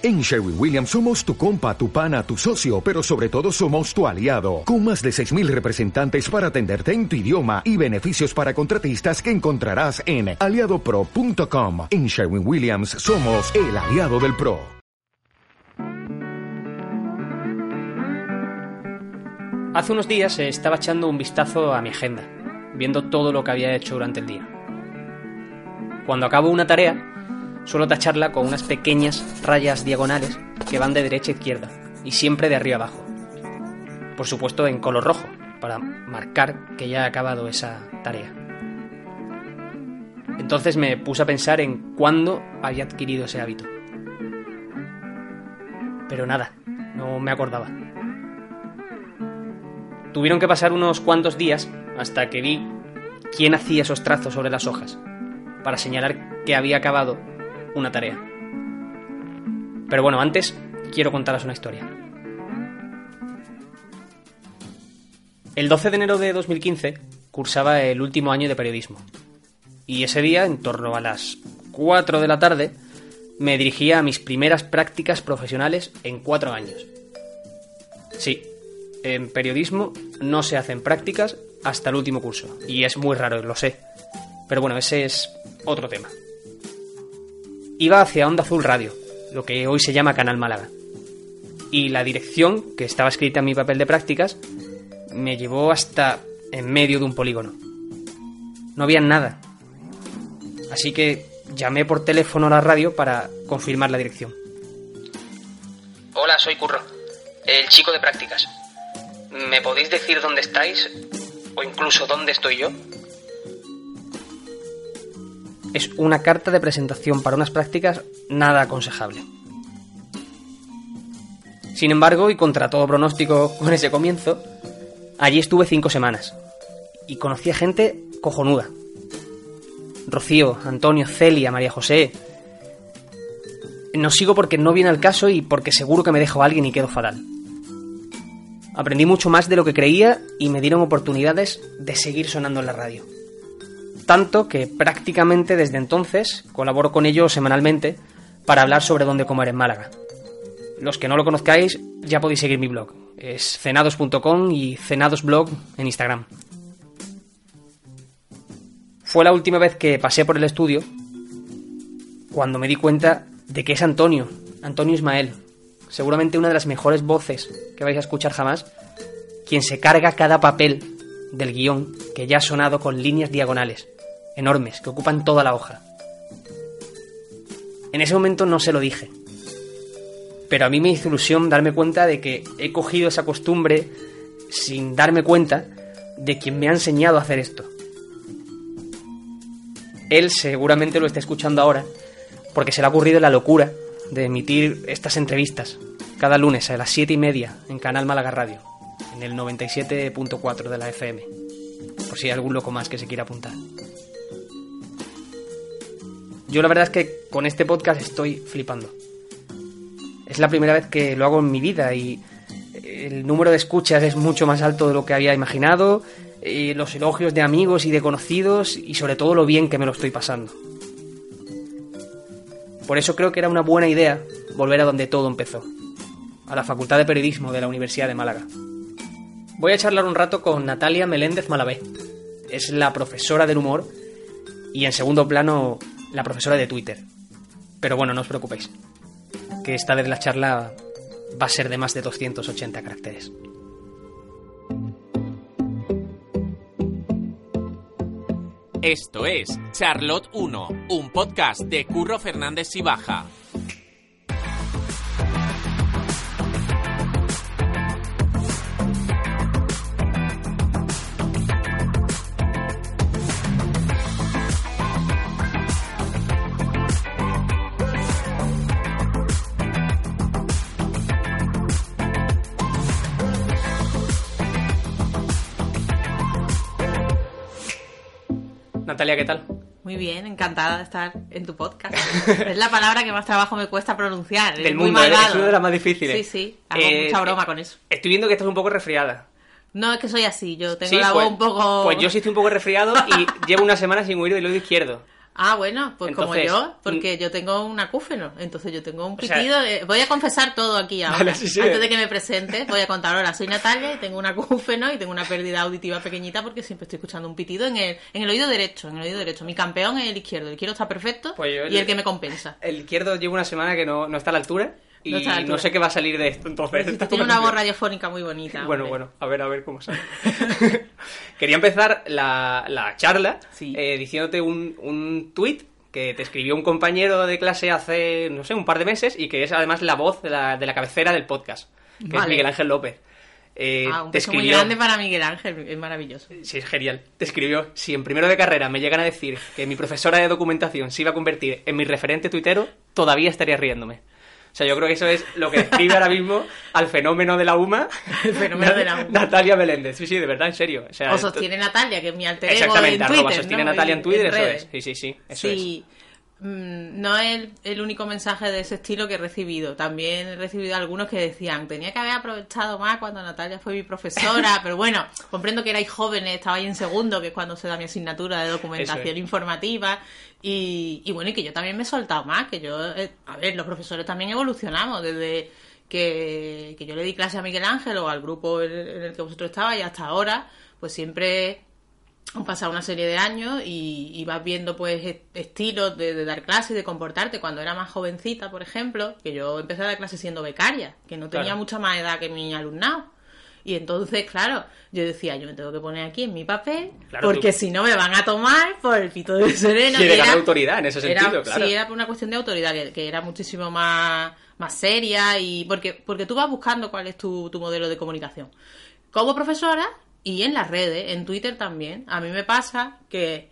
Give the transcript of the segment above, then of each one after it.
En Sherwin Williams somos tu compa, tu pana, tu socio, pero sobre todo somos tu aliado, con más de 6.000 representantes para atenderte en tu idioma y beneficios para contratistas que encontrarás en aliadopro.com. En Sherwin Williams somos el aliado del PRO. Hace unos días estaba echando un vistazo a mi agenda, viendo todo lo que había hecho durante el día. Cuando acabo una tarea, Suelo tacharla con unas pequeñas rayas diagonales que van de derecha a izquierda y siempre de arriba abajo. Por supuesto en color rojo, para marcar que ya he acabado esa tarea. Entonces me puse a pensar en cuándo había adquirido ese hábito. Pero nada, no me acordaba. Tuvieron que pasar unos cuantos días hasta que vi quién hacía esos trazos sobre las hojas, para señalar que había acabado una tarea. Pero bueno, antes quiero contaros una historia. El 12 de enero de 2015 cursaba el último año de periodismo. Y ese día, en torno a las 4 de la tarde, me dirigía a mis primeras prácticas profesionales en cuatro años. Sí, en periodismo no se hacen prácticas hasta el último curso. Y es muy raro, lo sé. Pero bueno, ese es otro tema iba hacia Onda Azul Radio, lo que hoy se llama Canal Málaga. Y la dirección, que estaba escrita en mi papel de prácticas, me llevó hasta en medio de un polígono. No había nada. Así que llamé por teléfono a la radio para confirmar la dirección. Hola, soy Curro, el chico de prácticas. ¿Me podéis decir dónde estáis? ¿O incluso dónde estoy yo? Es una carta de presentación para unas prácticas nada aconsejable. Sin embargo, y contra todo pronóstico con ese comienzo, allí estuve cinco semanas y conocí a gente cojonuda. Rocío, Antonio, Celia, María José. No sigo porque no viene al caso y porque seguro que me dejo a alguien y quedo fatal. Aprendí mucho más de lo que creía y me dieron oportunidades de seguir sonando en la radio tanto que prácticamente desde entonces colaboro con ellos semanalmente para hablar sobre dónde comer en Málaga. Los que no lo conozcáis ya podéis seguir mi blog. Es cenados.com y cenadosblog en Instagram. Fue la última vez que pasé por el estudio cuando me di cuenta de que es Antonio, Antonio Ismael, seguramente una de las mejores voces que vais a escuchar jamás, quien se carga cada papel del guion que ya ha sonado con líneas diagonales enormes que ocupan toda la hoja. En ese momento no se lo dije, pero a mí me hizo ilusión darme cuenta de que he cogido esa costumbre sin darme cuenta de quien me ha enseñado a hacer esto. Él seguramente lo está escuchando ahora porque se le ha ocurrido la locura de emitir estas entrevistas cada lunes a las 7 y media en Canal Málaga Radio, en el 97.4 de la FM, por si hay algún loco más que se quiera apuntar. Yo la verdad es que con este podcast estoy flipando. Es la primera vez que lo hago en mi vida y el número de escuchas es mucho más alto de lo que había imaginado, los elogios de amigos y de conocidos y sobre todo lo bien que me lo estoy pasando. Por eso creo que era una buena idea volver a donde todo empezó, a la Facultad de Periodismo de la Universidad de Málaga. Voy a charlar un rato con Natalia Meléndez Malavé. Es la profesora del humor y en segundo plano la profesora de Twitter. Pero bueno, no os preocupéis, que esta vez la charla va a ser de más de 280 caracteres. Esto es Charlotte 1, un podcast de Curro Fernández y Baja. Natalia, ¿qué tal? Muy bien, encantada de estar en tu podcast. es la palabra que más trabajo me cuesta pronunciar. Del mundo, ¿eh? es una de las más difíciles. Sí, sí, hago eh, mucha broma con eso. Estoy viendo que estás un poco resfriada. No, es que soy así, yo tengo la voz pues, un poco... Pues yo sí estoy un poco resfriado y llevo una semana sin oír del oído izquierdo. Ah, bueno, pues Entonces, como yo, porque yo tengo un acúfeno, entonces yo tengo un O sea- pitido. de- Voy a confesar todo aquí ahora. Vale, sí, sí. Antes de que me presente, voy a contar ahora. Soy Natalia y tengo un acúfeno y tengo una pérdida auditiva pequeñita porque siempre estoy escuchando un pitido en el, en el oído derecho, en el oído derecho. Mi campeón es el izquierdo, el izquierdo está perfecto Pues yo- y el que me compensa. El izquierdo lleva una semana que no, no está a la altura y No sé qué va a salir de esto entonces. Tiene una voz radiofónica muy bonita. Bueno, hombre. bueno, a ver, a ver cómo sale. Quería empezar la, la charla Sí. eh, diciéndote un, un tuit que te escribió un compañero de clase hace, no sé, un par de meses y que es además la voz de la, de la cabecera del podcast, que es Vale. Miguel Ángel López. Eh, Ah, un te beso muy escribió, grande para Miguel Ángel, es maravilloso. Sí, es genial. Te escribió, si en primero de carrera me llegan a decir que mi profesora de documentación se iba a convertir en mi referente tuitero, todavía estaría riéndome. O sea, yo creo que eso es lo que describe ahora mismo al fenómeno de la UMA. El fenómeno de la UMA. Natalia Meléndez. Sí, sí, de verdad, en serio. O, sea, O esto- sostiene Natalia, que es mi alter ego Exactamente, en arroba Twitter, sostiene ¿no? Natalia en Twitter, eso redes. es. Sí, sí, sí, eso Sí, mm, no es el, el único mensaje de ese estilo que he recibido. También he recibido algunos que decían, tenía que haber aprovechado más cuando Natalia fue mi profesora, pero bueno, comprendo que erais jóvenes, estaba ahí en segundo, que es cuando se da mi asignatura de documentación es. informativa. Y, y bueno, y que yo también me he soltado más, que yo, eh, a ver, los profesores también evolucionamos desde que, que yo le di clase a Miguel Ángel o al grupo en el que vosotros estabais y hasta ahora, pues siempre han pasado una serie de años y, y vas viendo pues est- estilos de, de dar clases de comportarte. Cuando era más jovencita, por ejemplo, que yo empecé a dar clases siendo becaria, que no tenía Claro. mucha más edad que mi alumnado. Y entonces, claro, yo decía, yo me tengo que poner aquí en mi papel, Claro, porque tú- si no me van a tomar por el pito de sereno. Quiere Y ganar era- autoridad en ese era- sentido, claro. Sí, era por una cuestión de autoridad, que, que era muchísimo más, más seria y porque, porque tú vas buscando cuál es tu, tu modelo de comunicación. Como profesora y en las redes, en Twitter también, a mí me pasa que,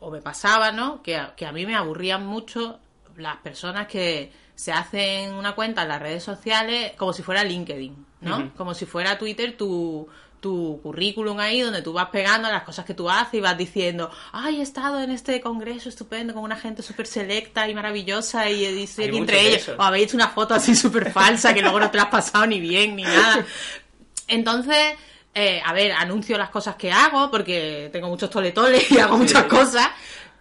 o me pasaba, ¿no? Que a, que a mí me aburrían mucho las personas que se hacen una cuenta en las redes sociales como si fuera LinkedIn, ¿no? Como si fuera Twitter tu, tu currículum ahí donde tú vas pegando las cosas que tú haces y vas diciendo, ay, he estado en este congreso estupendo con una gente súper selecta y maravillosa y, y, entre ellos, o habéis hecho una foto así súper falsa que luego no te la has pasado ni bien ni nada. Entonces, eh, a ver, anuncio las cosas que hago porque tengo muchos toletoles y hago muchas cosas,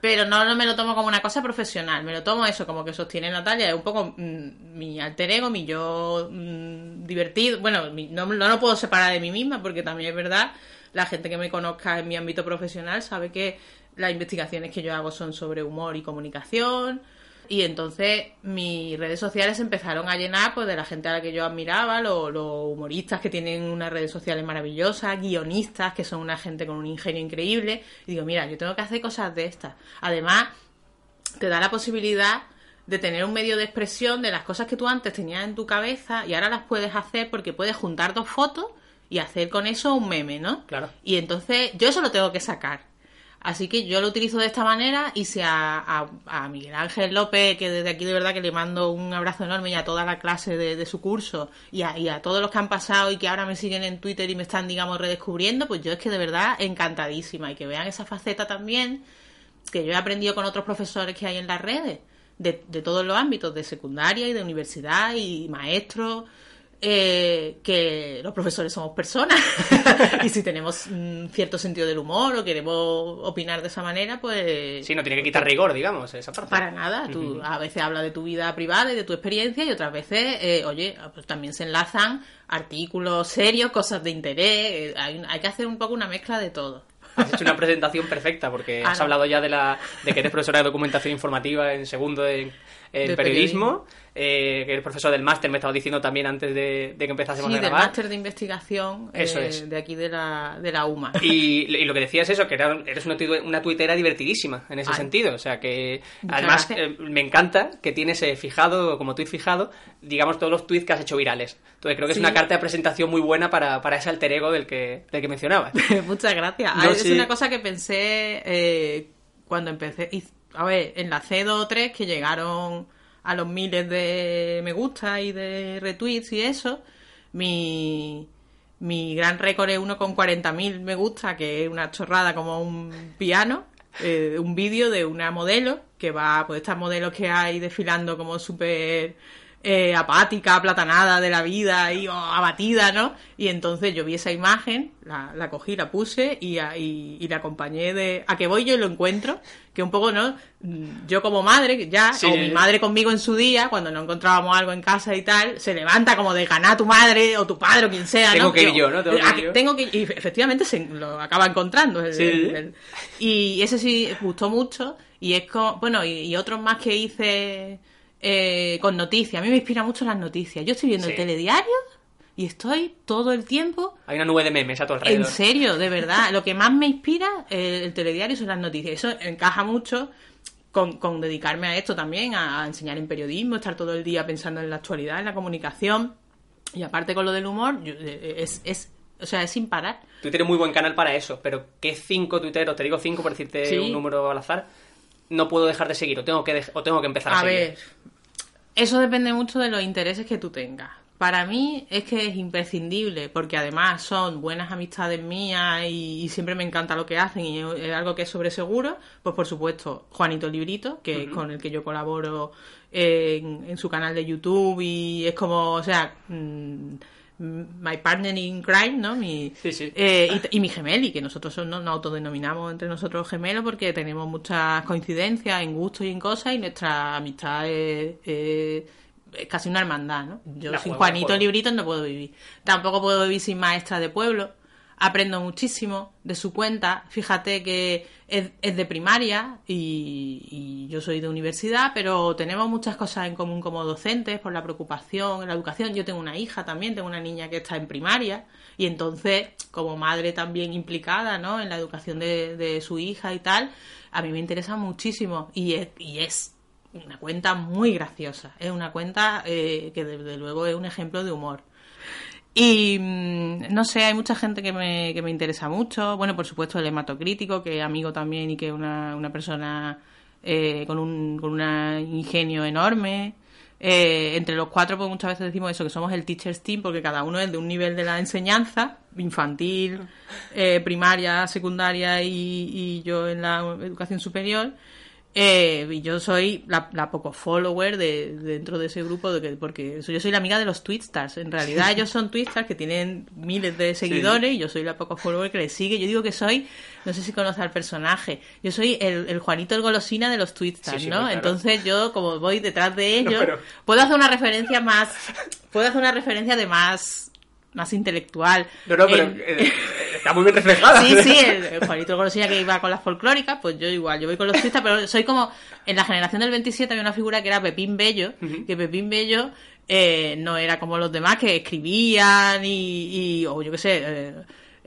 pero no, no me lo tomo como una cosa profesional, me lo tomo eso, como que sostiene Natalia, es un poco mm, mi alter ego, mi yo mm, divertido. Bueno, mi- no, no lo puedo separar de mí misma porque también es verdad, la gente que me conozca en mi ámbito profesional sabe que las investigaciones que yo hago son sobre humor y comunicación. Y entonces mis redes sociales empezaron a llenar pues de la gente a la que yo admiraba, lo- los humoristas que tienen unas redes sociales maravillosas, guionistas que son una gente con un ingenio increíble. Y digo, mira, yo tengo que hacer cosas de estas. Además, te da la posibilidad de tener un medio de expresión de las cosas que tú antes tenías en tu cabeza y ahora las puedes hacer porque puedes juntar dos fotos y hacer con eso un meme, ¿no? Claro. Y entonces yo eso lo tengo que sacar. Así que yo lo utilizo de esta manera y si a, Miguel Ángel López, que desde aquí de verdad que le mando un abrazo enorme y a toda la clase de, de su curso y a, y a todos los que han pasado y que ahora me siguen en Twitter y me están, digamos, redescubriendo, pues yo es que de verdad encantadísima. Y que vean esa faceta también que yo he aprendido con otros profesores que hay en las redes, de, de todos los ámbitos, de secundaria y de universidad y maestros, eh, que los profesores somos personas y si tenemos un cierto sentido del humor o queremos opinar de esa manera, pues... Sí, no tiene que quitar rigor, digamos, esa parte. Para nada, tú a veces hablas de tu vida privada y de tu experiencia y otras veces, eh, oye, pues también se enlazan artículos serios, cosas de interés, eh, hay, hay que hacer un poco una mezcla de todo. Has hecho una presentación perfecta porque Ah, has hablado ya de la de que eres profesora de documentación informativa en segundo en, en periodismo, eh, que eres profesor del máster, me estabas diciendo también antes de, de que empezásemos Sí, a del grabar. máster de investigación Eso eh, es. de aquí de la, de la UMA. Y, y lo que decías es eso, que era- eres una, una tuitera divertidísima en ese Ay. sentido. O sea que además eh, me encanta que tienes fijado, como tuit fijado, digamos todos los tweets que has hecho virales. Entonces creo que Sí. es una carta de presentación muy buena para, para ese alter ego del que, del que mencionabas. Muchas gracias. No, es sí. una cosa que pensé cuando empecé. y- A ver, dos o tres que llegaron a los miles de me gusta y de retweets y eso. Mi, mi gran récord es uno con 40.000 me gusta, que es una chorrada como un piano. eh, un vídeo de una modelo que va, pues estas modelos que hay desfilando como súper eh, apática, aplatanada de la vida y oh, abatida, ¿no? Y entonces yo vi esa imagen, la, la cogí, la puse y, a- y, y la acompañé de a que voy yo y lo encuentro, que un poco, ¿no? Mm, Yo como madre, ya, Sí. o mi madre conmigo en su día, cuando no encontrábamos algo en casa y tal, se levanta como de ganar a tu madre o tu padre o quien sea, Tengo ¿no? que ir yo, ¿no? Tengo que ir yo. tengo que y efectivamente se lo acaba encontrando. el- Sí. el- el- y ese sí gustó mucho. Y es como, bueno, y, y otros más que hice eh, con noticias. A mí me inspira mucho las noticias. Yo estoy viendo Sí. el telediario y estoy todo el tiempo. Hay una nube de memes a tu alrededor. En serio, de verdad. Lo que más me inspira eh, el telediario son las noticias. Eso encaja mucho con, con dedicarme a esto también, a, a enseñar en periodismo, estar todo el día pensando en la actualidad, en la comunicación. Y aparte con lo del humor, yo- eh, es, es, o sea, es sin parar. Tú tienes muy buen canal para eso, pero ¿qué cinco tuiteros, te digo cinco por decirte Sí. un número al azar, no puedo dejar de seguir o tengo que, o tengo que empezar a, A seguir? ver, eso depende mucho de los intereses que tú tengas. Para mí es que es imprescindible, porque además son buenas amistades mías y, y siempre me encanta lo que hacen y es algo que es sobre seguro. Pues por supuesto, Juanito Librito, que es con el que yo colaboro en, en su canal de YouTube y es como, o sea, mm, my partner in crime, ¿no? Mi, Sí, sí. eh, y, mi gemeli, que nosotros son- no- nos autodenominamos entre nosotros gemelos porque tenemos muchas coincidencias en gustos y en cosas y nuestra amistad es, es- es casi una hermandad, ¿no? Yo La sin juego, Juanito. Libritos no puedo vivir. Tampoco puedo vivir sin maestra de pueblo. Aprendo muchísimo de su cuenta. Fíjate que es, de primaria y, y yo soy de universidad, pero tenemos muchas cosas en común como docentes por la preocupación en la educación. Yo tengo una hija también, tengo una niña que está en primaria y entonces, como madre también implicada ¿no? en la educación de, de su hija y tal, a mí me interesa muchísimo y es, y es una cuenta muy graciosa. Es una cuenta eh, que desde luego es un ejemplo de humor. Y mm, no sé, hay mucha gente que me, que me interesa mucho. Bueno, por supuesto, el hematocrítico, que es amigo también y que es una, una persona eh, con, un, con un ingenio enorme. Eh, entre los cuatro, pues muchas veces decimos eso, que somos el Teacher's Team, porque cada uno es de un nivel de la enseñanza, infantil, eh, primaria, secundaria y, y yo en la educación superior. Eh, y yo soy la, la poco follower de, dentro de ese grupo, de que, porque yo soy la amiga de los Twitstars. En realidad ellos son Twitstars que tienen miles de seguidores y yo soy la poco follower que les sigue. Yo digo que soy, no sé si conoce al personaje, yo soy el, el Juanito el Golosina de los Twitstars, Sí, sí, ¿no? claro. Entonces yo, como voy detrás de ellos, pero- puedo hacer una referencia más, puedo hacer una referencia de más, más intelectual. No, no, pero En- eh, está muy bien reflejada. Sí, sí, el, el Juanito Golosina que iba con las folclóricas, pues yo igual, yo voy con los turistas, pero soy como, en la generación del 27 había una figura que era Pepín Bello, que Pepín Bello eh, no era como los demás que escribían y, y o yo qué sé, eh,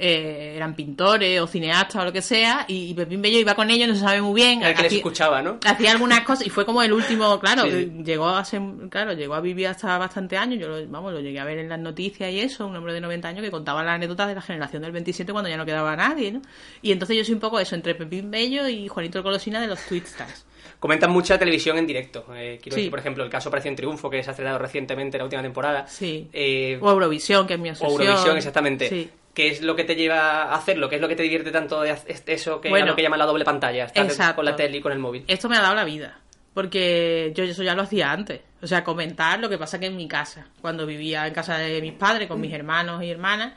eh, eran pintores o cineastas o lo que sea, y, y Pepín Bello iba con ellos, no se sabe muy bien. El que les hacía- escuchaba, ¿no? hacía algunas cosas y fue como el último, claro, Sí, llegó a ser, claro, llegó a vivir hasta bastante años, yo lo, vamos, lo llegué a ver en las noticias y eso, un hombre de 90 años que contaba las anécdotas de la generación del 27 cuando ya no quedaba nadie, ¿no? Y entonces yo soy un poco eso, entre Pepín Bello y Juanito el Colosina de los Twitstars. Comentan mucha televisión en directo. Eh, quiero Sí. decir, por ejemplo, el caso Operación Triunfo, que se ha estrenado recientemente en la última temporada. Sí. Eh, O Eurovisión, que es mi o asociación. Eurovisión, exactamente. Sí. ¿Qué es lo que te lleva a hacerlo? ¿Qué es lo que te divierte tanto de eso que Bueno. lo que llaman la doble pantalla? Estar Exacto. con la tele y con el móvil. Esto me ha dado la vida. Porque yo eso ya lo hacía antes. O sea, comentar lo que pasa que en mi casa. Cuando vivía en casa de mis padres, con mis hermanos y hermanas.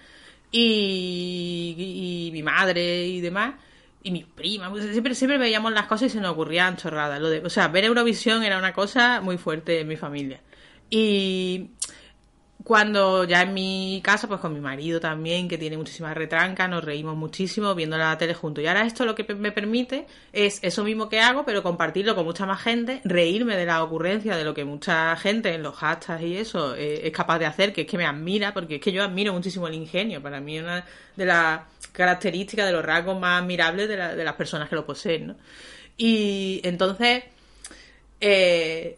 Y, y- y mi madre y demás. Y mis primas. Siempre, siempre veíamos las cosas y se nos ocurrían chorradas. Lo de, o sea, ver Eurovisión era una cosa muy fuerte en mi familia. Y cuando ya en mi casa, pues con mi marido también, que tiene muchísimas retrancas, nos reímos muchísimo viendo la tele juntos. Y ahora esto lo que me permite es eso mismo que hago, pero compartirlo con mucha más gente, reírme de la ocurrencia de lo que mucha gente en los hashtags y eso eh, es capaz de hacer, que es que me admira, porque es que yo admiro muchísimo el ingenio. Para mí es una de las características, de los rasgos más admirables de las personas que lo poseen, ¿no? Y entonces eh,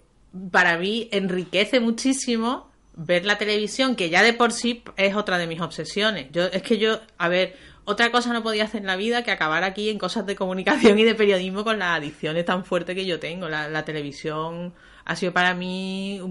para mí enriquece muchísimo ver la televisión, que ya de por sí es otra de mis obsesiones. Yo, es que yo, a ver, otra cosa no podía hacer en la vida que acabar aquí en cosas de comunicación y de periodismo con las adicciones tan fuertes que yo tengo. La, televisión ha sido para mí,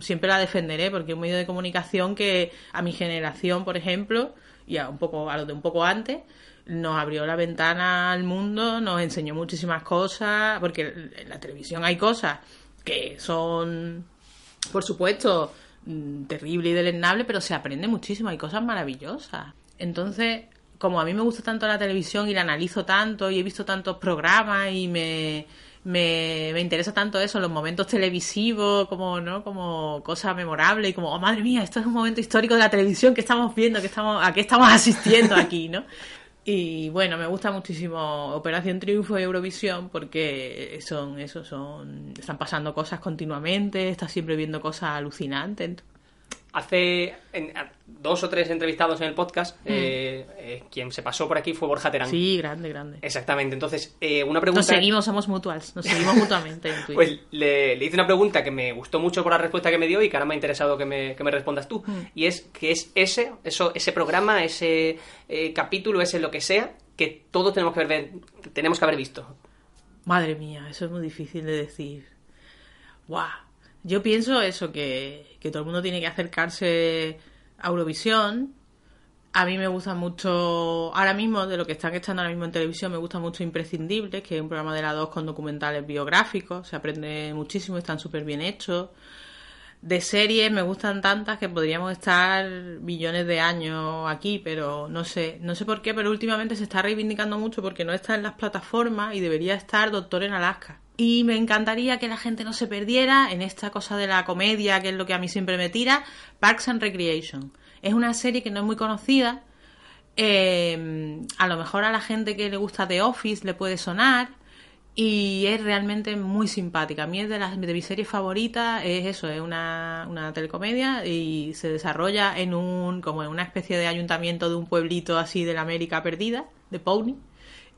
siempre la defenderé, porque es un medio de comunicación que a mi generación, por ejemplo, y a un poco a los de un poco antes, nos abrió la ventana al mundo, nos enseñó muchísimas cosas, porque en la televisión hay cosas que son por supuesto, terrible y deleznable, pero se aprende muchísimo, hay cosas maravillosas. Entonces, como a mí me gusta tanto la televisión y la analizo tanto y he visto tantos programas y me, me, me interesa tanto eso, los momentos televisivos, como, ¿no? Como cosa memorable y como, oh madre mía, esto es un momento histórico de la televisión que estamos viendo, que estamos, a qué estamos asistiendo aquí, ¿no? Y bueno, me gusta muchísimo Operación Triunfo y Eurovisión porque son eso, son están pasando cosas continuamente, estás siempre viendo cosas alucinantes. Hace en- dos o tres entrevistados en el podcast, Mm. eh, eh, quien se pasó por aquí fue Borja Terán. Sí, grande, grande. Exactamente. Entonces, eh, una pregunta. Nos seguimos, somos mutuals, nos seguimos mutuamente en Twitter. Pues le, le hice una pregunta que me gustó mucho por la respuesta que me dio y que ahora me ha interesado que me, que me respondas tú. Mm. Y es que es ese, eso, ese programa, ese capítulo, ese lo que sea, que todos tenemos que haber, tenemos que haber visto. Madre mía, eso es muy difícil de decir. Guau. Yo pienso eso, que, que todo el mundo tiene que acercarse a Eurovisión. A mí me gusta mucho, ahora mismo, de lo que están echando ahora mismo en televisión, me gusta mucho Imprescindibles, que es un programa de la 2 con documentales biográficos. Se aprende muchísimo, están súper bien hechos. De series me gustan tantas que podríamos estar billones de años aquí, pero no sé, no sé por qué, pero últimamente se está reivindicando mucho porque no está en las plataformas y debería estar Doctor en Alaska. Y me encantaría que la gente no se perdiera en esta cosa de la comedia, que es lo que a mí siempre me tira, Parks and Recreation. Es una serie que no es muy conocida, eh, a lo mejor a la gente que le gusta The Office le puede sonar y es realmente muy simpática. A mí es de las de mis series favoritas, es eso, es una, una telecomedia y se desarrolla en un como en una especie de ayuntamiento de un pueblito así de la América perdida, de Pony.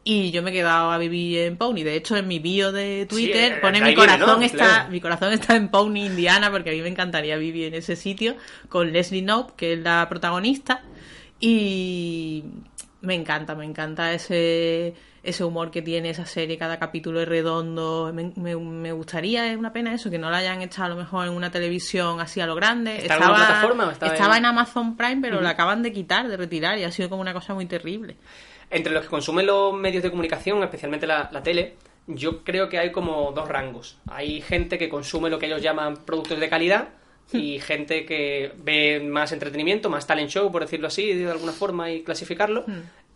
Y yo me he quedado a vivir en Pony. De hecho, en mi bio de Twitter pone mi corazón ¿no? está, Claro. mi corazón está en Pony, Indiana, porque a mí me encantaría vivir en ese sitio con Leslie Knope, que es la protagonista. Y me encanta, me encanta ese, ese humor que tiene esa serie, cada capítulo es redondo. Me, me- me gustaría, es una pena eso, que no la hayan echado a lo mejor en una televisión así a lo grande. ¿Está en alguna plataforma o estaba estaba en- en Amazon Prime, pero la acaban de quitar, de retirar, y ha sido como una cosa muy terrible. Entre los que consumen los medios de comunicación, especialmente la, la tele, yo creo que hay como dos rangos. Hay gente que consume lo que ellos llaman productos de calidad y gente que ve más entretenimiento, más talent show, por decirlo así, de alguna forma, y clasificarlo.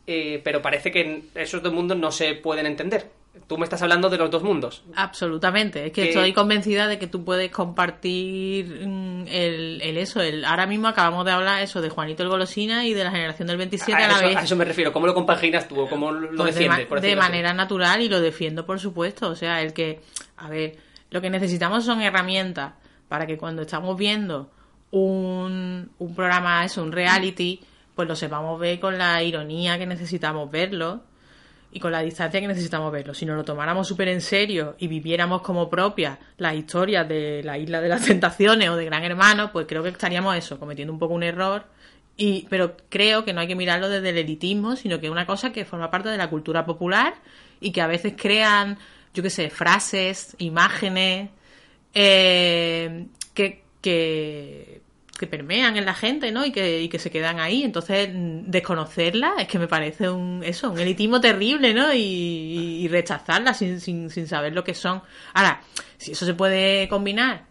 Eh, pero parece que esos dos mundos no se pueden entender. Tú me estás hablando de los dos mundos. Absolutamente, es que Que- estoy convencida de que tú puedes compartir mm, el, el eso, el ahora mismo acabamos de hablar eso de Juanito el Golosina y de la generación del 27 a, a, la eso, vez. a eso me refiero. ¿Cómo lo compaginas tú o cómo lo Pues de, defiendes? ma- por de así? manera natural y lo defiendo por supuesto, o sea, el que, a ver, lo que necesitamos son herramientas para que cuando estamos viendo un, un programa, eso, un reality, pues lo sepamos ver con la ironía que necesitamos verlo y con la distancia que necesitamos verlo. Si nos lo tomáramos súper en serio y viviéramos como propias las historias de la Isla de las Tentaciones o de Gran Hermano, pues creo que estaríamos eso, cometiendo un poco un error. Y, pero creo que no hay que mirarlo desde el elitismo, sino que es una cosa que forma parte de la cultura popular y que a veces crean, yo qué sé, frases, imágenes, eh, que, que, que permean en la gente, ¿no? Y que, y que se quedan ahí. Entonces, desconocerla es que me parece un, eso, un elitismo terrible, ¿no? Y- y rechazarla sin, sin, sin saber lo que son. Ahora, si eso se puede combinar,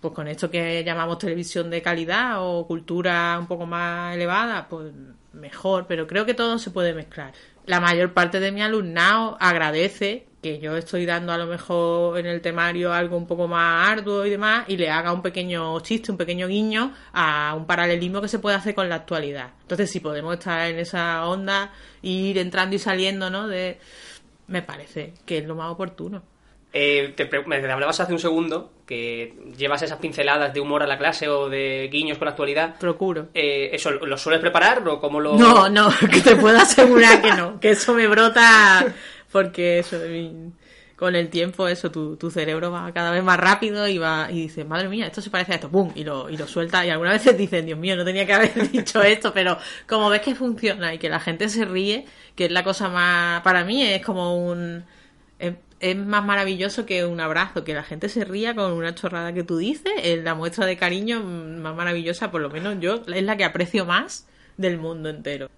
pues con esto que llamamos televisión de calidad o cultura un poco más elevada, pues mejor, pero creo que todo se puede mezclar. La mayor parte de mi alumnado agradece que yo estoy dando a lo mejor en el temario algo un poco más arduo y demás y le haga un pequeño chiste, un pequeño guiño a un paralelismo que se puede hacer con la actualidad. Entonces, si podemos estar en esa onda, ir entrando y saliendo, ¿no? De, me parece que es lo más oportuno. Eh, te, me hablabas hace un segundo que llevas esas pinceladas de humor a la clase o de guiños con la actualidad. Procuro. Eh, ¿Eso lo sueles preparar o cómo lo...? No, no, que te puedo asegurar que no, que eso me brota porque eso, con el tiempo eso, tu, tu cerebro va cada vez más rápido y va y dices, madre mía, esto se parece a esto, ¡pum! Y lo, y lo suelta y algunas veces dicen, Dios mío, no tenía que haber dicho esto, pero como ves que funciona y que la gente se ríe, que es la cosa más, para mí es como un... Es más maravilloso que un abrazo, que la gente se ría con una chorrada que tú dices, es la muestra de cariño más maravillosa, por lo menos yo, es la que aprecio más del mundo entero.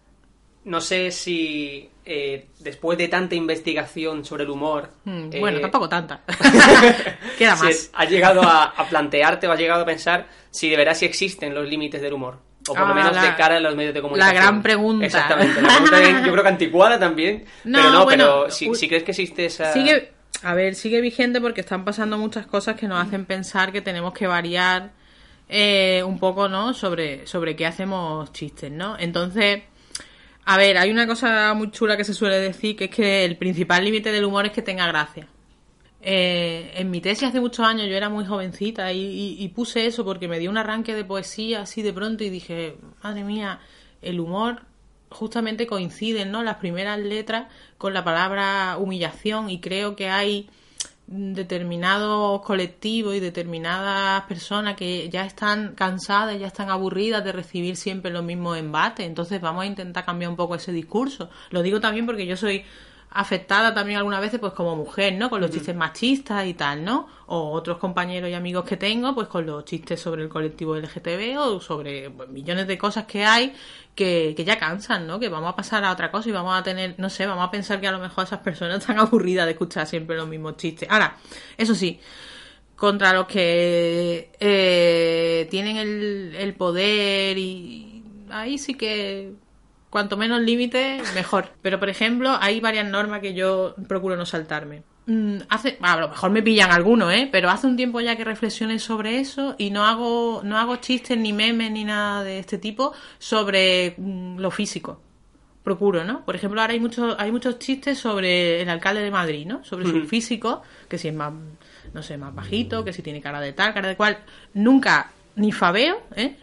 no sé si eh, después de tanta investigación sobre el humor... Mm, eh, Bueno, tampoco tanta. Queda más. has llegado a, a plantearte o has llegado a pensar si de veras si existen los límites del humor. O por lo Ah, menos la- de cara a los medios de comunicación. gran pregunta. Exactamente. La pregunta yo creo que anticuada también. No, pero no, bueno, pero si, crees que existe esa... Sigue, a ver, sigue vigente porque están pasando muchas cosas que nos hacen pensar que tenemos que variar eh, un poco, ¿no? Sobre, sobre qué hacemos chistes, ¿no? Entonces, a ver, hay una cosa muy chula que se suele decir, que es que el principal límite del humor es que tenga gracia. Eh, en mi tesis hace muchos años yo era muy jovencita y, y- y puse eso porque me dio un arranque de poesía así de pronto y dije, madre mía, el humor justamente coinciden, ¿no? Las primeras letras con la palabra humillación y creo que hay determinados colectivos y determinadas personas que ya están cansadas, ya están aburridas de recibir siempre los mismos embates. Entonces vamos a intentar cambiar un poco ese discurso. Lo digo también porque yo soy afectada también algunas veces pues como mujer, ¿no? Con los chistes machistas y tal, ¿no? O otros compañeros y amigos que tengo pues con los chistes sobre el colectivo LGTB o sobre pues, millones de cosas que hay que, que ya cansan, ¿no? Que vamos a pasar a otra cosa y vamos a tener, no sé, vamos a pensar que a lo mejor esas personas están aburridas de escuchar siempre los mismos chistes. Ahora, eso sí, contra los que eh, tienen el, el poder y ahí sí que cuanto menos límites, mejor. Pero, por ejemplo, hay varias normas que yo procuro no saltarme. Mm, Hace, a lo mejor me pillan algunos, ¿eh? Pero hace un tiempo ya que reflexioné sobre eso y no hago, no hago chistes ni memes ni nada de este tipo sobre mm, lo físico. Procuro, ¿no? Por ejemplo, ahora hay muchos, hay muchos chistes sobre el alcalde de Madrid, ¿no? Sobre su físico, que si es más, no sé, más bajito, que si tiene cara de tal, cara de cual. Nunca ni fabeo, ¿eh?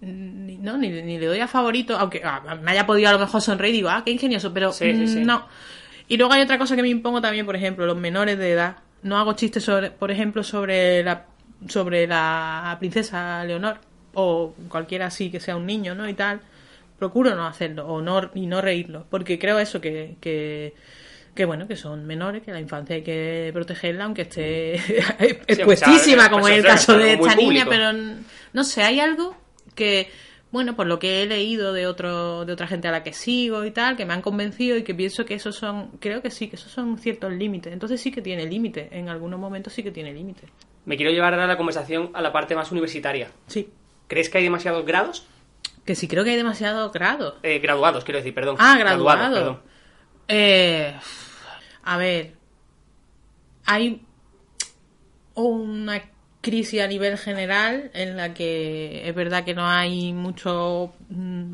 Ni, no, ni, ni le doy a favorito, aunque ah, me haya podido a lo mejor sonreír y digo, ah, qué ingenioso, pero Sí, sí, mm, sí. no. Y luego hay otra cosa que me impongo también, por ejemplo, los menores de edad. No hago chistes sobre, por ejemplo, sobre la, sobre la princesa Leonor o cualquiera así que sea un niño, ¿no? Y tal. Procuro no hacerlo o no, y no reírlo, porque creo eso que, que que bueno, que son menores, que la infancia hay que protegerla, aunque esté expuestísima, como pues es el caso de esta niña, pero no sé, hay algo que, bueno, por lo que he leído de otro, de otra gente a la que sigo y tal, que me han convencido y que pienso que esos son, creo que sí, que esos son ciertos límites. Entonces sí que tiene límite, en algunos momentos sí que tiene límite. Me quiero llevar ahora la conversación a la parte más universitaria. Sí. ¿Crees que hay demasiados grados? Que sí creo que hay demasiado grado. Eh, graduados, quiero decir, perdón. Ah, Graduados, graduado. perdón. Eh, a ver, hay una crisis a nivel general en la que es verdad que no hay mucho... mm,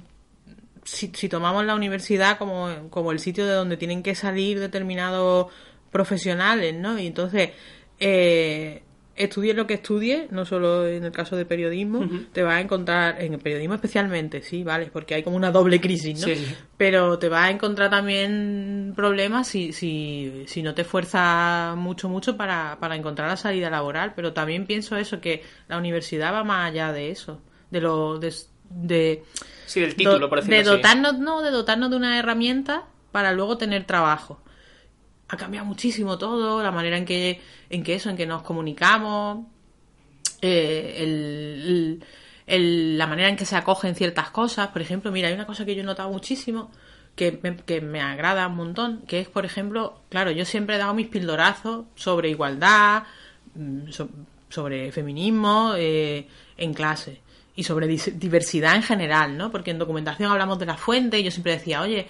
Si, si tomamos la universidad como, como el sitio de donde tienen que salir determinados profesionales, ¿no? Y entonces, eh, estudies lo que estudies, no solo en el caso de periodismo, te vas a encontrar, en el periodismo especialmente, sí, vale, porque hay como una doble crisis, ¿no? Sí, sí. Pero te vas a encontrar también problemas si, si, si no te esfuerzas mucho, mucho para, para encontrar la salida laboral. Pero también pienso eso, que la universidad va más allá de eso, de lo de, de, Sí, del título, do- por decirlo de así. dotarnos, no, de dotarnos de una herramienta para luego tener trabajo. Ha cambiado muchísimo todo, la manera en que, en que eso, en que nos comunicamos, eh, el- la manera en que se acogen ciertas cosas. Por ejemplo, mira, hay una cosa que yo he notado muchísimo que me, que me agrada un montón, que es, por ejemplo, claro, yo siempre he dado mis pildorazos sobre igualdad, mm, so- sobre feminismo eh, en clase y sobre diversidad en general, ¿no? Porque en documentación hablamos de la fuente y yo siempre decía, oye,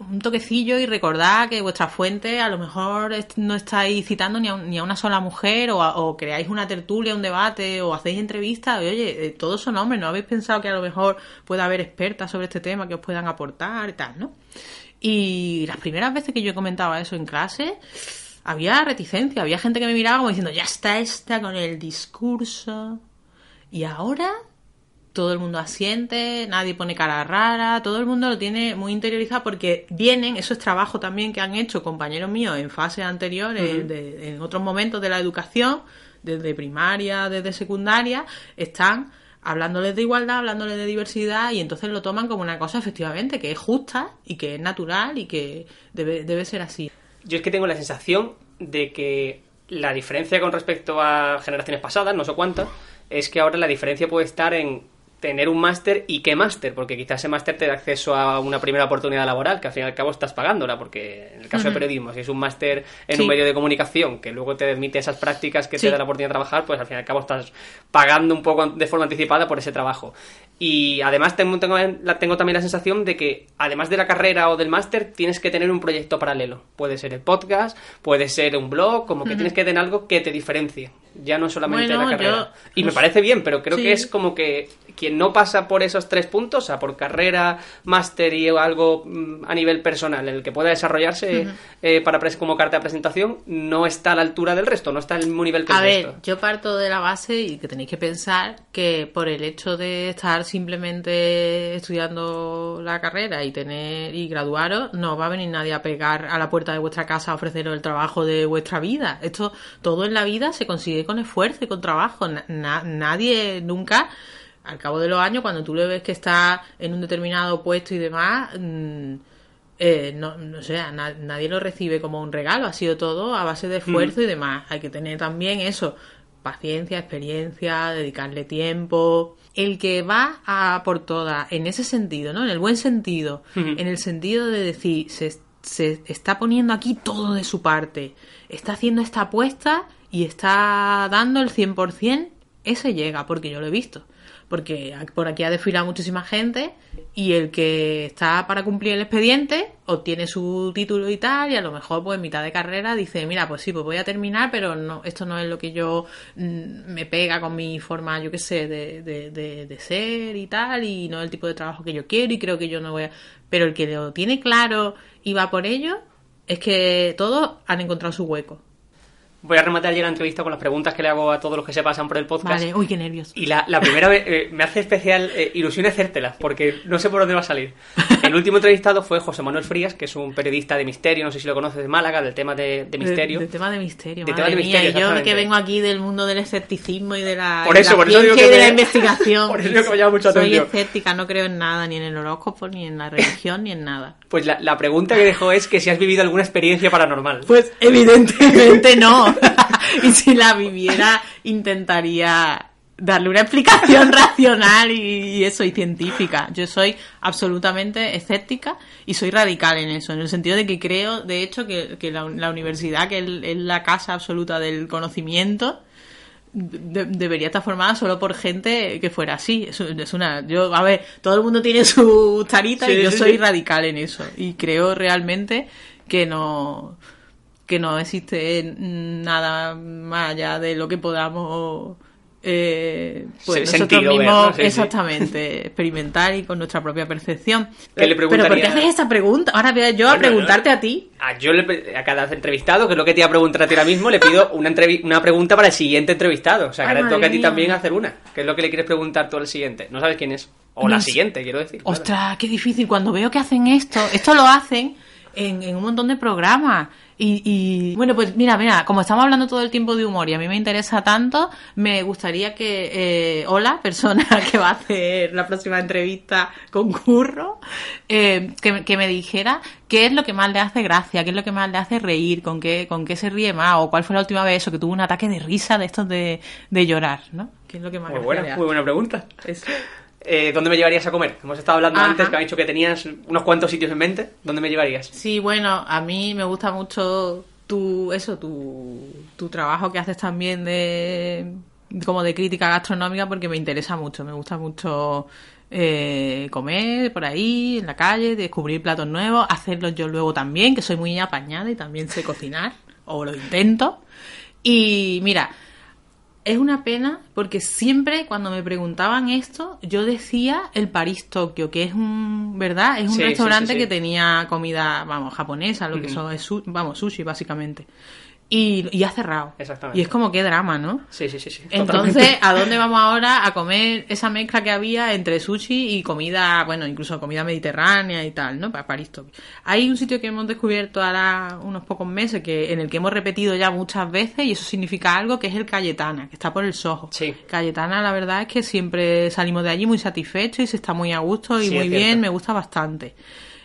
un toquecillo y recordad que vuestra fuente a lo mejor no estáis citando ni a, ni a una sola mujer o, a- o creáis una tertulia, un debate o hacéis entrevistas. oye, eh, todos son hombres, ¿no habéis pensado que a lo mejor puede haber expertas sobre este tema que os puedan aportar y tal, ¿no? Y las primeras veces que yo comentaba eso en clase, había reticencia, había gente que me miraba como diciendo, ya está esta con el discurso. Y ahora todo el mundo asiente, nadie pone cara rara, todo el mundo lo tiene muy interiorizado porque vienen, eso es trabajo también que han hecho compañeros míos en fases anteriores, de- en otros momentos de la educación, desde primaria, desde secundaria, están hablándoles de igualdad, hablándoles de diversidad y entonces lo toman como una cosa efectivamente que es justa y que es natural y que debe, debe ser así. Yo es que tengo la sensación de que la diferencia con respecto a generaciones pasadas, no sé cuántas, es que ahora la diferencia puede estar en tener un máster y qué máster, porque quizás ese máster te da acceso a una primera oportunidad laboral, que al fin y al cabo estás pagándola, porque en el caso de periodismo, si es un máster en Sí. un medio de comunicación que luego te permite esas prácticas que Sí. te da la oportunidad de trabajar, pues al fin y al cabo estás pagando un poco de forma anticipada por ese trabajo. Y además tengo, tengo, tengo también la sensación de que, además de la carrera o del máster, tienes que tener un proyecto paralelo. Puede ser el podcast, puede ser un blog, como que tienes que tener algo que te diferencie. Ya no solamente Bueno, la carrera. yo- y me parece bien, pero creo Sí. que es como que quien no pasa por esos tres puntos, o sea, por carrera, máster y algo mm, a nivel personal, en el que pueda desarrollarse eh, para como carta de presentación, no está a la altura del resto, no está al mismo nivel que A el ver, resto. yo parto de la base y que tenéis que pensar que por el hecho de estar simplemente estudiando la carrera y tener y graduaros, no va a venir nadie a pegar a la puerta de vuestra casa a ofreceros el trabajo de vuestra vida. Esto todo en la vida se con esfuerzo y con trabajo. Na- na- nadie nunca al cabo de los años, cuando tú le ves que está en un determinado puesto y demás, mm, eh, no, no sé, na- nadie lo recibe como un regalo, ha sido todo a base de esfuerzo y demás. Hay que tener también eso, paciencia, experiencia, dedicarle tiempo. El que va a por todas, en ese sentido, ¿no? En el buen sentido, en el sentido de decir, se, se está poniendo aquí todo de su parte, está haciendo esta apuesta y está dando el 100%, ese llega, porque yo lo he visto. Porque por aquí ha desfilado muchísima gente y el que está para cumplir el expediente obtiene su título y tal y a lo mejor pues en mitad de carrera dice mira pues sí pues voy a terminar pero no esto no es lo que yo mm, me pega con mi forma yo qué sé de, de, de- de ser y tal y no es el tipo de trabajo que yo quiero y creo que yo no voy a pero el que lo tiene claro y va por ello es que todos han encontrado su hueco Voy a rematar ya la entrevista con las preguntas que le hago a todos los que se pasan por el podcast. vale uy qué nervios Y la, la primera vez eh, me hace especial eh, ilusión hacértela, porque no sé por dónde va a salir. El último entrevistado fue José Manuel Frías, que es un periodista de misterio, no sé si lo conoces de Málaga, del tema de, de misterio. De, de tema de misterio, De madre tema de mía. misterio, y yo que vengo aquí del mundo del escepticismo y de la, Por eso, la por eso digo ciencia que y de me- la investigación. por eso digo que me mucho Soy escéptica, no creo en nada, ni en el horóscopo, ni en la religión, ni en nada. Pues la, la pregunta que dejó es que si has vivido alguna experiencia paranormal. Pues evidentemente no. y si la viviera, intentaría darle una explicación racional y, y eso, y científica. Yo soy absolutamente escéptica y soy radical en eso, en el sentido de que creo, de hecho, que, que la, la universidad, que es, la casa absoluta del conocimiento, de- debería estar formada solo por gente que fuera así. Es, es una, yo, a ver, todo el mundo tiene su tarita Sí, y yo sí, soy sí. radical en eso. Y creo realmente que no, que no existe nada más allá de lo que podamos eh, pues Se- nosotros ver, mismos ¿no? Sí, sí. exactamente experimentar y con nuestra propia percepción. ¿Qué le Pero ¿por qué haces esta pregunta? Ahora voy a yo a preguntarte a ti. A, yo le a cada entrevistado, que es lo que te iba a preguntar a ti ahora mismo, le pido una, una pregunta para el siguiente entrevistado. O sea, que ahora toca a ti también hacer una. ¿Qué es lo que le quieres preguntar tú al siguiente? No sabes quién es. O la sé. siguiente, quiero decir. claro. Ostras, qué difícil. Cuando veo que hacen esto, esto lo hacen en, en un montón de programas. Y, y, bueno, pues mira, mira, como estamos hablando todo el tiempo de humor y a mí me interesa tanto, me gustaría que, eh, hola, persona que va a hacer la próxima entrevista con Curro, eh, que, me- que me dijera qué es lo que más le hace gracia, qué es lo que más le hace reír, con qué, con qué se ríe más, o cuál fue la última vez eso, que tuvo un ataque de risa de estos de, de llorar, ¿no? ¿Qué es lo que más Muy gracia le buena, hace? muy buena pregunta. Eso. Eh, ¿Dónde me llevarías a comer? Hemos estado hablando Ajá. antes que has dicho que tenías unos cuantos sitios en mente. ¿Dónde me llevarías? Sí, bueno, a mí me gusta mucho tu eso, tu, tu trabajo que haces también de como de crítica gastronómica porque me interesa mucho, me gusta mucho eh, comer por ahí, en la calle, descubrir platos nuevos, hacerlos yo luego también, que soy muy apañada y también sé cocinar, o lo intento. Y mira, es una pena porque siempre cuando me preguntaban esto, yo decía el París Tokio, que es un, ¿verdad? Es un Sí, restaurante sí, sí. que tenía comida, vamos, japonesa, lo que son, es vamos, sushi básicamente. Y, y ha cerrado. Exactamente. Y es como qué drama, ¿no? Sí, sí, sí. sí Entonces, totalmente. ¿a dónde vamos ahora a comer esa mezcla que había entre sushi y comida, bueno, incluso comida mediterránea y tal, ¿no? Para París. Hay un sitio que hemos descubierto ahora unos pocos meses que en el que hemos repetido ya muchas veces y eso significa algo que es el Cayetana, que está por el Soho. Sí. Cayetana, la verdad es que siempre salimos de allí muy satisfechos y se está muy a gusto y Sí, muy bien, me gusta bastante.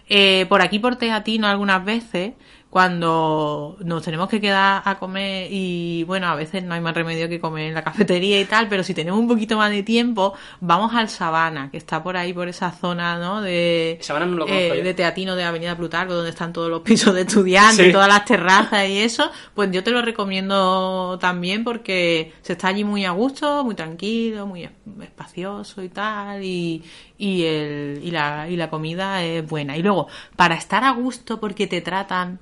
Eh, por aquí por Teatino algunas veces, cuando nos tenemos que quedar a comer y bueno, a veces no hay más remedio que comer en la cafetería y tal, pero si tenemos un poquito más de tiempo, vamos al Sabana, que está por ahí, por esa zona, ¿no? De, Sabana no lo eh, de Teatino de Avenida Plutarco, donde están todos los pisos de estudiantes, Sí. todas las terrazas y eso, pues yo te lo recomiendo también porque se está allí muy a gusto, muy tranquilo, muy es- espacioso y tal, y, y, el, y, la, y la comida es buena. Y luego, para estar a gusto porque te tratan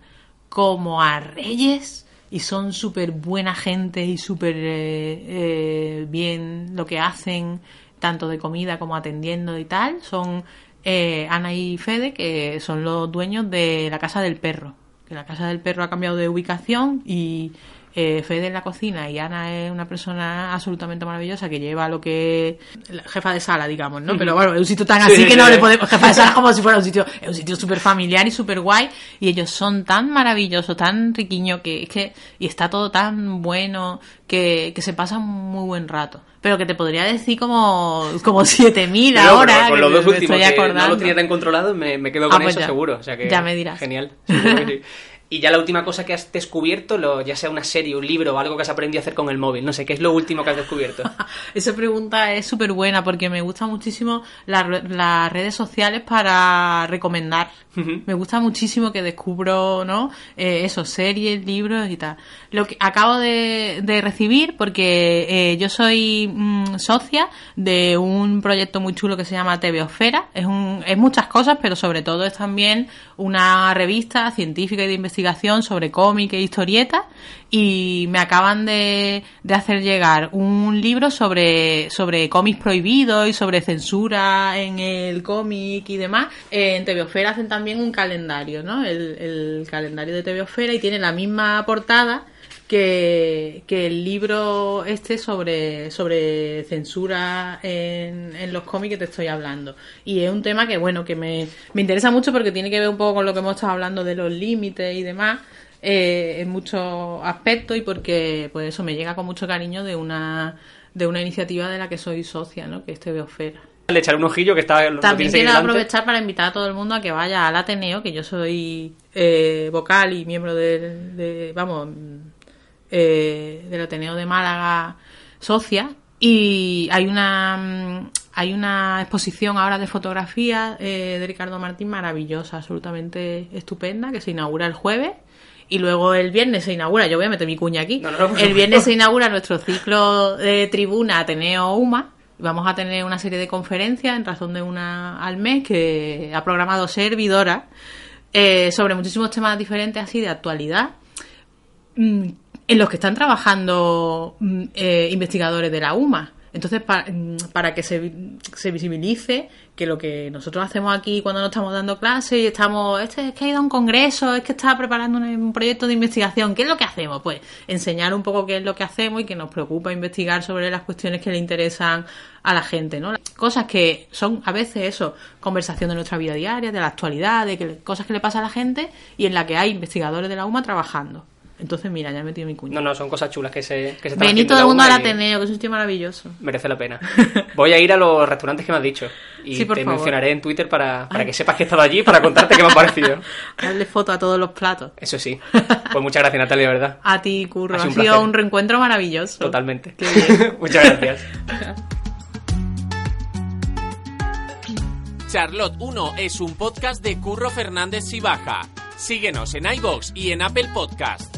como a reyes y son súper buena gente y súper eh, eh, bien lo que hacen, tanto de comida como atendiendo y tal, son eh, Ana y Fede, que son los dueños de la Casa del Perro. Que la Casa del Perro ha cambiado de ubicación y eh, Fede en la cocina y Ana es una persona absolutamente maravillosa que lleva lo que la jefa de sala, digamos, ¿no? Pero bueno, es un sitio tan Sí, así que no le podemos jefa de sala como si fuera un sitio, es un sitio súper familiar y súper guay y ellos son tan maravillosos, tan riquiños que es que y está todo tan bueno que, que se pasa un muy buen rato. Pero que te podría decir como como 7000 No, ahora, con los dos últimos, que no lo tenía tan controlado, me, me quedo Ah, con pues eso ya. seguro. O sea que, Ya me dirás. Genial. Y ya la última cosa que has descubierto, lo, ya sea una serie, un libro o algo que has aprendido a hacer con el móvil, no sé, ¿qué es lo último que has descubierto? Esa pregunta es súper buena porque me gustan muchísimo las las redes sociales para recomendar. Me gusta muchísimo que descubro, ¿no? Eh, eso, series, libros y tal. Lo que acabo de, de recibir porque eh, yo soy mm, socia de un proyecto muy chulo que se llama TVosfera. Es, un, es muchas cosas, pero sobre todo es también una revista científica y de investigación sobre cómic e historietas y me acaban de, de hacer llegar un libro sobre, sobre cómics prohibidos y sobre censura en el cómic y demás. Eh, en TVosfera hacen también un calendario, ¿no? El, el calendario de TVosfera y tiene la misma portada que, que el libro este sobre, sobre censura en, en los cómics que te estoy hablando. Y es un tema que, bueno, que me, me interesa mucho porque tiene que ver un poco con lo que hemos estado hablando de los límites y demás eh, en muchos aspectos y porque, pues eso, me llega con mucho cariño de una, de una iniciativa de la que soy socia, ¿no? Que es TVosfera. Le echar un ojillo que está lo También quiero aprovechar para invitar a todo el mundo a que vaya al Ateneo, que yo soy eh, vocal y miembro del, de, vamos, eh, del Ateneo de Málaga socia y hay una mm, hay una exposición ahora de fotografía eh, de Ricardo Martín maravillosa, absolutamente estupenda, que se inaugura el jueves. Y luego el viernes se inaugura, yo voy a meter mi cuña aquí. No, no, no, el viernes se inaugura nuestro ciclo de tribuna Ateneo UMA. Vamos a tener una serie de conferencias en razón de una al mes que ha programado Servidora eh, sobre muchísimos temas diferentes así de actualidad mm, en los que están trabajando mm, eh, investigadores de la UMA. Entonces, mm, para que se, se visibilice que lo que nosotros hacemos aquí cuando nos estamos dando clases y estamos, este es que ha ido a un congreso, es que está preparando un, un proyecto de investigación, ¿qué es lo que hacemos? Pues enseñar un poco qué es lo que hacemos y que nos preocupa investigar sobre las cuestiones que le interesan a la gente, ¿no? Cosas que son a veces eso, conversación de nuestra vida diaria, de la actualidad, de que, cosas que le pasa a la gente y en la que hay investigadores de la UMA trabajando. Entonces, mira, ya he metido mi cuña. No, no, son cosas chulas que se, que se están Vení todo el mundo al Ateneo, que es un sitio maravilloso. Merece la pena. Voy a ir a los restaurantes que me has dicho. Y Sí, por te favor. mencionaré en Twitter para, para que sepas que he estado allí para contarte qué me ha parecido. Darle foto a todos los platos. Eso sí. Pues muchas gracias, Natalia, de verdad. A ti, Curro. Ha Ha, sido un sido placer. un reencuentro maravilloso. Totalmente. Qué bien. muchas gracias. Charlotte 1 es un podcast de Curro Fernández Sibaja. Síguenos en iBox y en Apple Podcast.